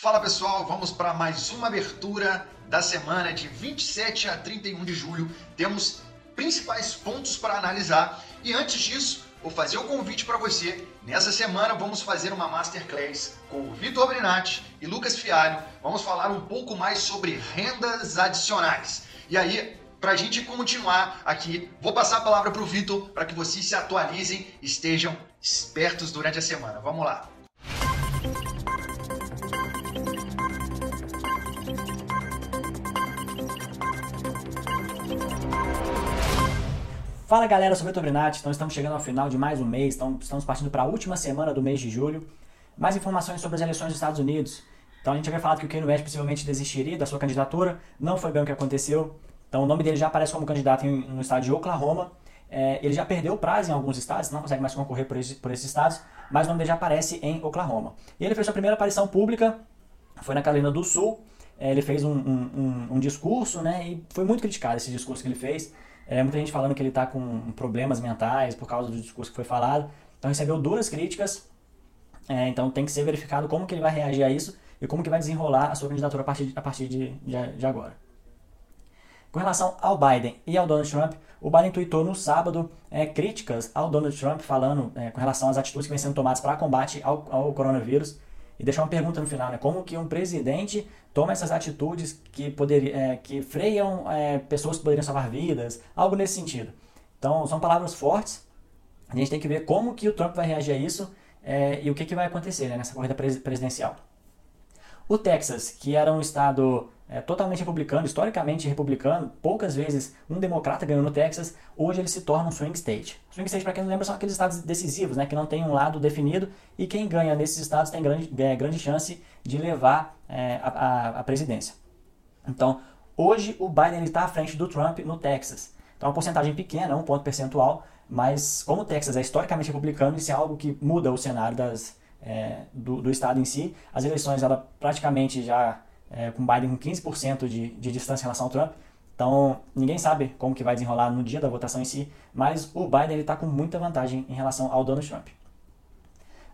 Fala pessoal, vamos para mais uma abertura da semana de 27 a 31 de julho. Temos principais pontos para analisar e antes disso, vou fazer o um convite para você. Nessa semana vamos fazer uma masterclass com o Vitor Brinatti e Lucas Fialho. Vamos falar um pouco mais sobre rendas adicionais. E aí, para a gente continuar aqui, vou passar a palavra para o Vitor para que vocês se atualizem, estejam espertos durante a semana. Vamos lá. Fala galera, eu sou o Vitor Brinatti, então estamos chegando ao final de mais um mês, então estamos partindo para a última semana do mês de julho. Mais informações sobre as eleições dos Estados Unidos. Então a gente havia falado que o Kanye West possivelmente desistiria da sua candidatura, não foi bem o que aconteceu. Então o nome dele já aparece como candidato em, no estado de Oklahoma. É, ele já perdeu prazo em alguns estados, não consegue mais concorrer por, esse, por esses estados, mas o nome dele já aparece em Oklahoma. E ele fez sua primeira aparição pública, foi na Carolina do Sul. É, ele fez um, um, um, um discurso, né, e foi muito criticado esse discurso que ele fez. É, muita gente falando que ele está com problemas mentais por causa do discurso que foi falado. Então recebeu duras críticas. É, então tem que ser verificado como que ele vai reagir a isso e como que vai desenrolar a sua candidatura a partir, a partir de, de, de agora. Com relação ao Biden e ao Donald Trump, o Biden tweetou no sábado é, críticas ao Donald Trump falando é, com relação às atitudes que vêm sendo tomadas para combate ao, ao coronavírus e deixar uma pergunta no final, né? Como que um presidente toma essas atitudes que, poderia, é, que freiam é, pessoas que poderiam salvar vidas, algo nesse sentido. Então, são palavras fortes. A gente tem que ver como que o Trump vai reagir a isso é, e o que, que vai acontecer né, nessa corrida presidencial. O Texas, que era um estado é, totalmente republicano, historicamente republicano, poucas vezes um democrata ganhou no Texas, hoje ele se torna um swing state. Swing state, para quem não lembra, são aqueles estados decisivos, né, que não tem um lado definido, e quem ganha nesses estados tem grande, grande chance de levar é, a, a, presidência. Então, hoje o Biden está à frente do Trump no Texas. Então, uma porcentagem pequena, um ponto percentual, mas como o Texas é historicamente republicano, isso é algo que muda o cenário das, é, do, do estado em si. As eleições, ela praticamente já é, com Biden com 15% de, de distância em relação ao Trump. Então, ninguém sabe como que vai desenrolar no dia da votação em si, mas o Biden está com muita vantagem em relação ao Donald Trump.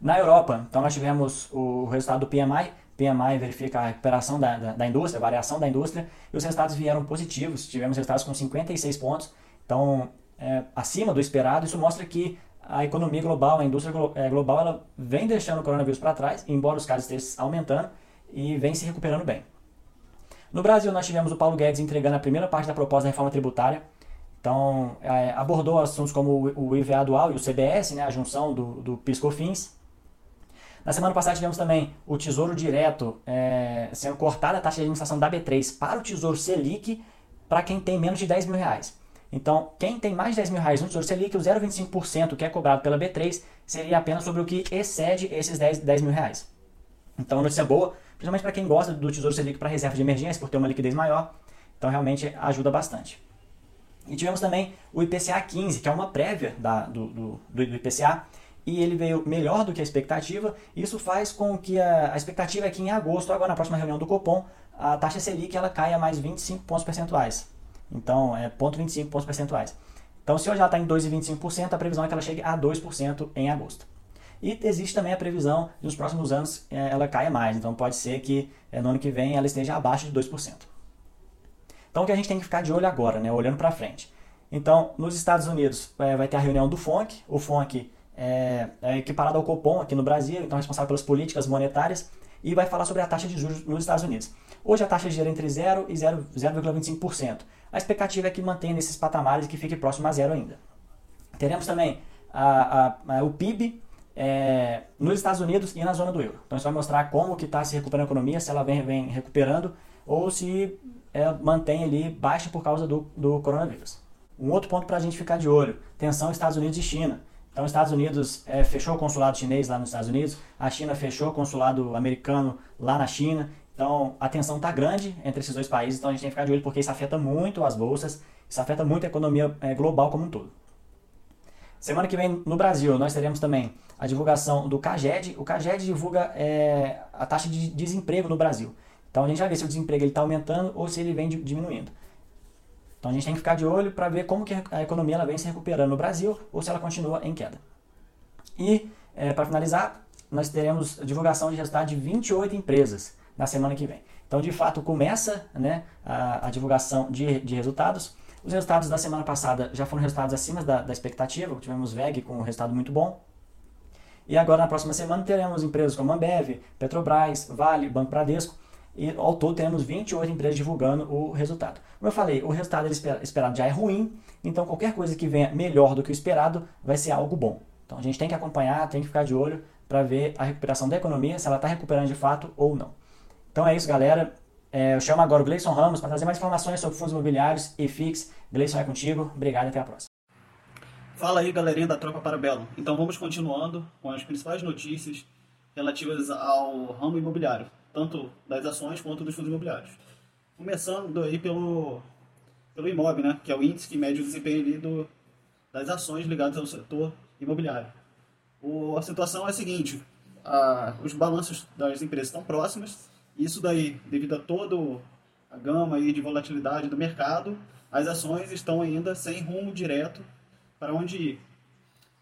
Na Europa, então nós tivemos o resultado do PMI, PMI verifica a recuperação da, da, da, indústria, a variação da indústria, e os resultados vieram positivos, tivemos resultados com 56 pontos, então é, acima do esperado, isso mostra que a economia global, a indústria é, global, ela vem deixando o coronavírus para trás, embora os casos estejam aumentando, e vem se recuperando bem. No Brasil, nós tivemos o Paulo Guedes entregando a primeira parte da proposta da reforma tributária. Então, é, abordou assuntos como o IVA dual e o CBS, né, a junção do, do PIS-COFINS. Na semana passada tivemos também o Tesouro Direto é, sendo cortada a taxa de administração da B3 para o Tesouro Selic para quem tem menos de 10 mil reais. Então, quem tem mais de 10 mil reais no Tesouro Selic, o 0,25% que é cobrado pela B3 seria apenas sobre o que excede esses 10, 10 mil reais. Então, notícia boa, principalmente para quem gosta do Tesouro Selic para reserva de emergência, por ter uma liquidez maior. Então, realmente ajuda bastante. E tivemos também o IPCA 15, que é uma prévia da, do, do, do IPCA, e ele veio melhor do que a expectativa. Isso faz com que a, a expectativa é que em agosto, agora na próxima reunião do Copom, a taxa Selic ela caia mais 25 pontos percentuais. Então, é 0,25 pontos percentuais. Então, se hoje ela está em 2,25%, a previsão é que ela chegue a 2% em agosto. E existe também a previsão de nos próximos anos é, ela caia mais. Então pode ser que é, no ano que vem ela esteja abaixo de 2%. Então o que a gente tem que ficar de olho agora, né, olhando para frente. Então, nos Estados Unidos é, vai ter a reunião do FONC. O FONC é, é equiparado ao Copom aqui no Brasil, então é responsável pelas políticas monetárias e vai falar sobre a taxa de juros nos Estados Unidos. Hoje a taxa gira entre 0 e 0,25%. A expectativa é que mantenha nesses patamares e que fique próximo a zero ainda. Teremos também a, a, a, o PIB é, nos Estados Unidos e na zona do euro. Então isso vai mostrar como que está se recuperando a economia, se ela vem, vem recuperando ou se é, mantém ali baixa por causa do, do coronavírus. Um outro ponto para a gente ficar de olho, tensão Estados Unidos e China. Então, os Estados Unidos é, fechou o consulado chinês lá nos Estados Unidos, a China fechou o consulado americano lá na China. Então, a tensão está grande entre esses dois países, então a gente tem que ficar de olho porque isso afeta muito as bolsas, isso afeta muito a economia é, global como um todo. Semana que vem no Brasil nós teremos também a divulgação do CAGED. O CAGED divulga é, a taxa de desemprego no Brasil. Então a gente vai ver se o desemprego está aumentando ou se ele vem diminuindo. Então a gente tem que ficar de olho para ver como que a economia ela vem se recuperando no Brasil ou se ela continua em queda. E é, para finalizar, nós teremos a divulgação de resultado de 28 empresas. Na semana que vem. Então, de fato, começa né, a, a divulgação de, de resultados. Os resultados da semana passada já foram resultados acima da, da expectativa, tivemos VEG com um resultado muito bom. E agora, na próxima semana, teremos empresas como Ambev, Petrobras, Vale, Banco Bradesco, e ao todo teremos 28 empresas divulgando o resultado. Como eu falei, o resultado esperado já é ruim, então qualquer coisa que venha melhor do que o esperado vai ser algo bom. Então a gente tem que acompanhar, tem que ficar de olho para ver a recuperação da economia, se ela está recuperando de fato ou não. Então é isso, galera. É, eu chamo agora o Gleison Ramos para trazer mais informações sobre fundos imobiliários e FIX. Gleison é contigo. Obrigado até a próxima. Fala aí, galerinha da Tropa Parabelo. Então vamos continuando com as principais notícias relativas ao ramo imobiliário, tanto das ações quanto dos fundos imobiliários. Começando aí pelo, pelo IMOB, né, que é o índice que mede o desempenho do, das ações ligadas ao setor imobiliário. O, a situação é a seguinte, a, os balanços das empresas estão próximas, isso daí, devido a toda a gama aí de volatilidade do mercado, as ações estão ainda sem rumo direto para onde ir.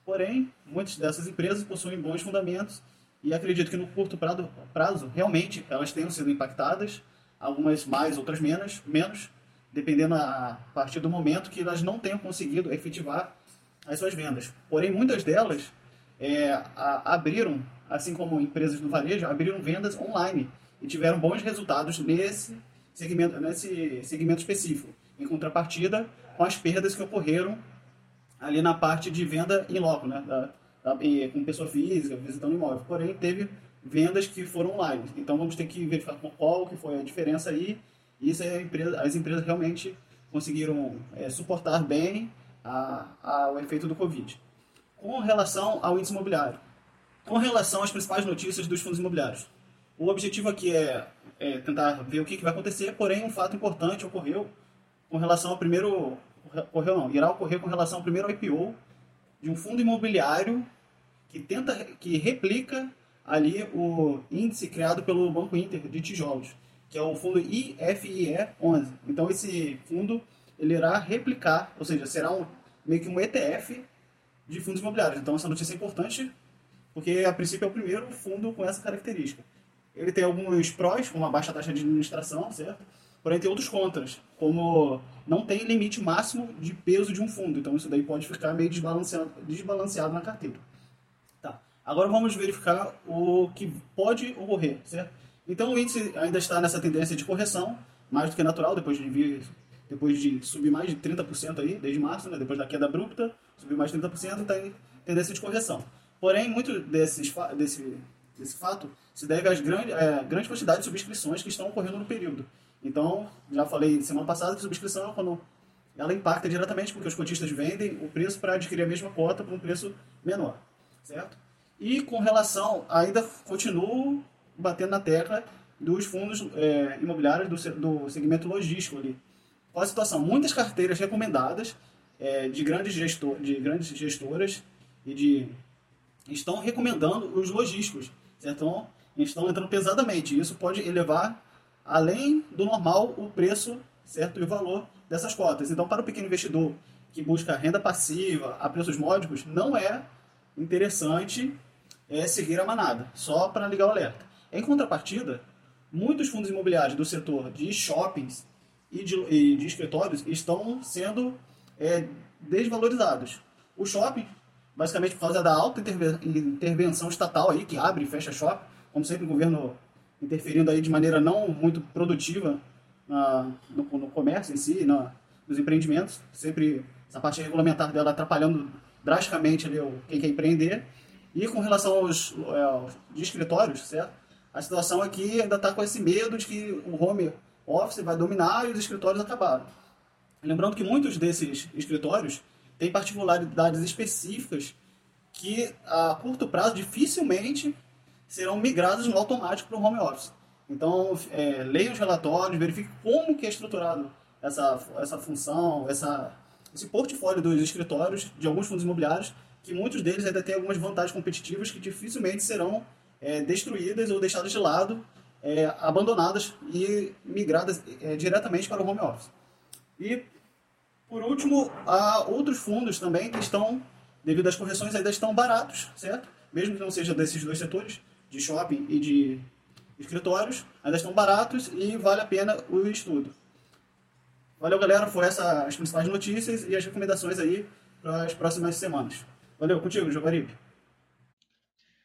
Porém, muitas dessas empresas possuem bons fundamentos e acredito que no curto prazo, prazo realmente elas tenham sido impactadas, algumas mais, outras menos, menos, dependendo a partir do momento que elas não tenham conseguido efetivar as suas vendas. Porém, muitas delas é, a, abriram, assim como empresas do varejo, abriram vendas online e tiveram bons resultados nesse segmento, nesse segmento específico, em contrapartida com as perdas que ocorreram ali na parte de venda em loco, né? Da, da, com pessoa física, visitando imóvel. Porém, teve vendas que foram online. Então, vamos ter que verificar qual que foi a diferença aí. E isso é empresa, as empresas realmente conseguiram é, suportar bem a, a, o efeito do Covid. Com relação ao índice imobiliário. Com relação às principais notícias dos fundos imobiliários. O objetivo aqui é, é tentar ver o que, que, vai acontecer, porém um fato importante ocorreu com relação ao primeiro... Ocorreu não, irá ocorrer com relação ao primeiro IPO de um fundo imobiliário que tenta, que replica ali o índice criado pelo Banco Inter de tijolos, que é o fundo IFIE 11. Então esse fundo ele irá replicar, ou seja, será um, meio que um ETF de fundos imobiliários. Então essa notícia é importante porque a princípio é o primeiro fundo com essa característica. Ele tem alguns prós, como a baixa taxa de administração, certo? Porém tem outros contras, como não tem limite máximo de peso de um fundo. Então isso daí pode ficar meio desbalanceado, desbalanceado na carteira. Tá. Agora vamos verificar o que pode ocorrer, certo? Então o índice ainda está nessa tendência de correção, mais do que natural, depois de vir depois de subir mais de 30% aí, desde março, né, depois da queda abrupta, subiu mais de 30%, está em tendência de correção. Porém, muito desses, desse, desse fato se deve às grandes, é, de subscrições que estão ocorrendo no período. Então, já falei semana passada que subscrição, quando ela impacta diretamente porque os cotistas vendem o preço para adquirir a mesma cota por um preço menor, certo? E com relação, ainda continuo batendo na tecla dos fundos é, imobiliários do, do segmento logístico ali, qual a situação? Muitas carteiras recomendadas é, de, grandes gestor, de grandes gestoras e de estão recomendando os logísticos, Então, estão entrando pesadamente. Isso pode elevar além do normal o preço, certo? E o valor dessas cotas. Então, para o pequeno investidor que busca renda passiva a preços módicos, não é interessante é, seguir a manada, só para ligar o alerta. Em contrapartida, muitos fundos imobiliários do setor de shoppings e de, e de escritórios estão sendo é, desvalorizados. O shopping, basicamente por causa da alta intervenção estatal aí, que abre e fecha shopping, como sempre o governo interferindo aí de maneira não muito produtiva na, no, no, comércio em si, na, nos empreendimentos, sempre essa parte regulamentar dela atrapalhando drasticamente ali, o, quem quer empreender. E com relação aos, é, aos escritórios, certo? A situação aqui ainda está com esse medo de que o home Office vai dominar e os escritórios acabaram. Lembrando que muitos desses escritórios têm particularidades específicas que a curto prazo dificilmente serão migrados no automático para o home office. Então, é, leia os relatórios, verifique como que é estruturado essa, essa função, essa, esse portfólio dos escritórios de alguns fundos imobiliários, que muitos deles ainda têm algumas vantagens competitivas que dificilmente serão é, destruídas ou deixadas de lado é, abandonadas e migradas é, diretamente para o home office. E, por último, há outros fundos também que estão, devido às correções, ainda estão baratos, certo? Mesmo que não seja desses dois setores, de shopping e de, escritórios, ainda estão baratos e vale a pena o estudo. Valeu, galera. Foram essas as principais notícias e as recomendações aí para as próximas semanas. Valeu, contigo, Jovaribe.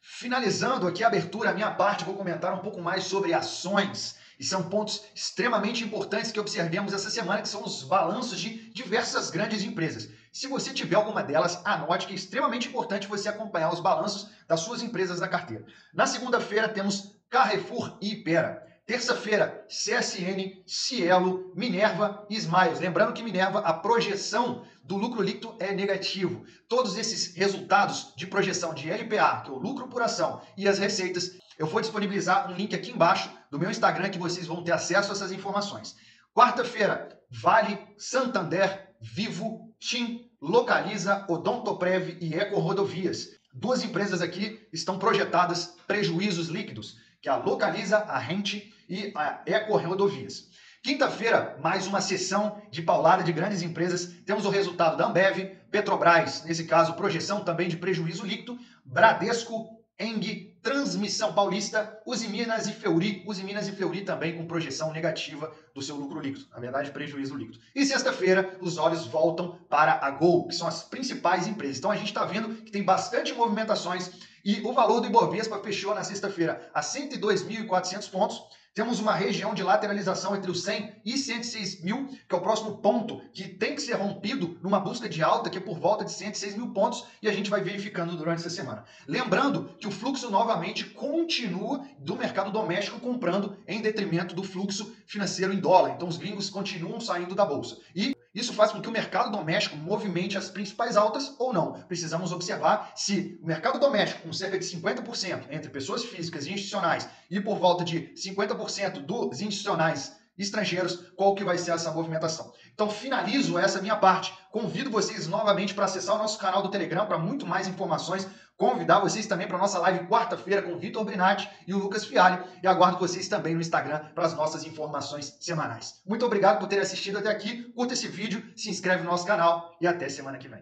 Finalizando aqui a abertura, a minha parte, vou comentar um pouco mais sobre ações. E são pontos extremamente importantes que observemos essa semana, que são os balanços de diversas grandes empresas. Se você tiver alguma delas, anote que é extremamente importante você acompanhar os balanços das suas empresas da carteira. Na segunda-feira temos Carrefour e Ipera. Terça-feira, CSN, Cielo, Minerva e Smiles. Lembrando que Minerva, a projeção do lucro líquido é negativo. Todos esses resultados de projeção de LPA, que é o lucro por ação, e as receitas, eu vou disponibilizar um link aqui embaixo do meu Instagram que vocês vão ter acesso a essas informações. Quarta-feira, Vale, Santander, Vivo, TIM, Localiza, Odontoprev e Eco Rodovias. Duas empresas aqui estão projetadas prejuízos líquidos, que a Localiza, a Rente e a Eco Rodovias. Quinta-feira, mais uma sessão de paulada de grandes empresas. Temos o resultado da Ambev, Petrobras, nesse caso, projeção também de prejuízo líquido, Bradesco, Eng, Transmissão Paulista, Usiminas e Feuri. Usiminas e Feuri também com projeção negativa do seu lucro líquido, na verdade, prejuízo líquido. E sexta-feira, os olhos voltam para a Gol, que são as principais empresas. Então a gente está vendo que tem bastante movimentações e o valor do Ibovespa fechou na sexta-feira a 102.400 pontos temos uma região de lateralização entre os 100 e 106 mil, que é o próximo ponto que tem que ser rompido numa busca de alta, que é por volta de 106 mil pontos, e a gente vai verificando durante essa semana. Lembrando que o fluxo novamente continua do mercado doméstico comprando em detrimento do fluxo financeiro em dólar. Então os gringos continuam saindo da bolsa. E isso faz com que o mercado doméstico movimente as principais altas ou não. Precisamos observar se o mercado doméstico, com cerca de 50% entre pessoas físicas e institucionais, e por volta de 50% dos institucionais estrangeiros, qual que vai ser essa movimentação. Então finalizo essa minha parte. Convido vocês novamente para acessar o nosso canal do Telegram para muito mais informações convidar vocês também para a nossa live quarta-feira com o Vitor Brinatti e o Lucas Fialho e aguardo vocês também no Instagram para as nossas informações semanais. Muito obrigado por ter assistido até aqui, curta esse vídeo, se inscreve no nosso canal e até semana que vem.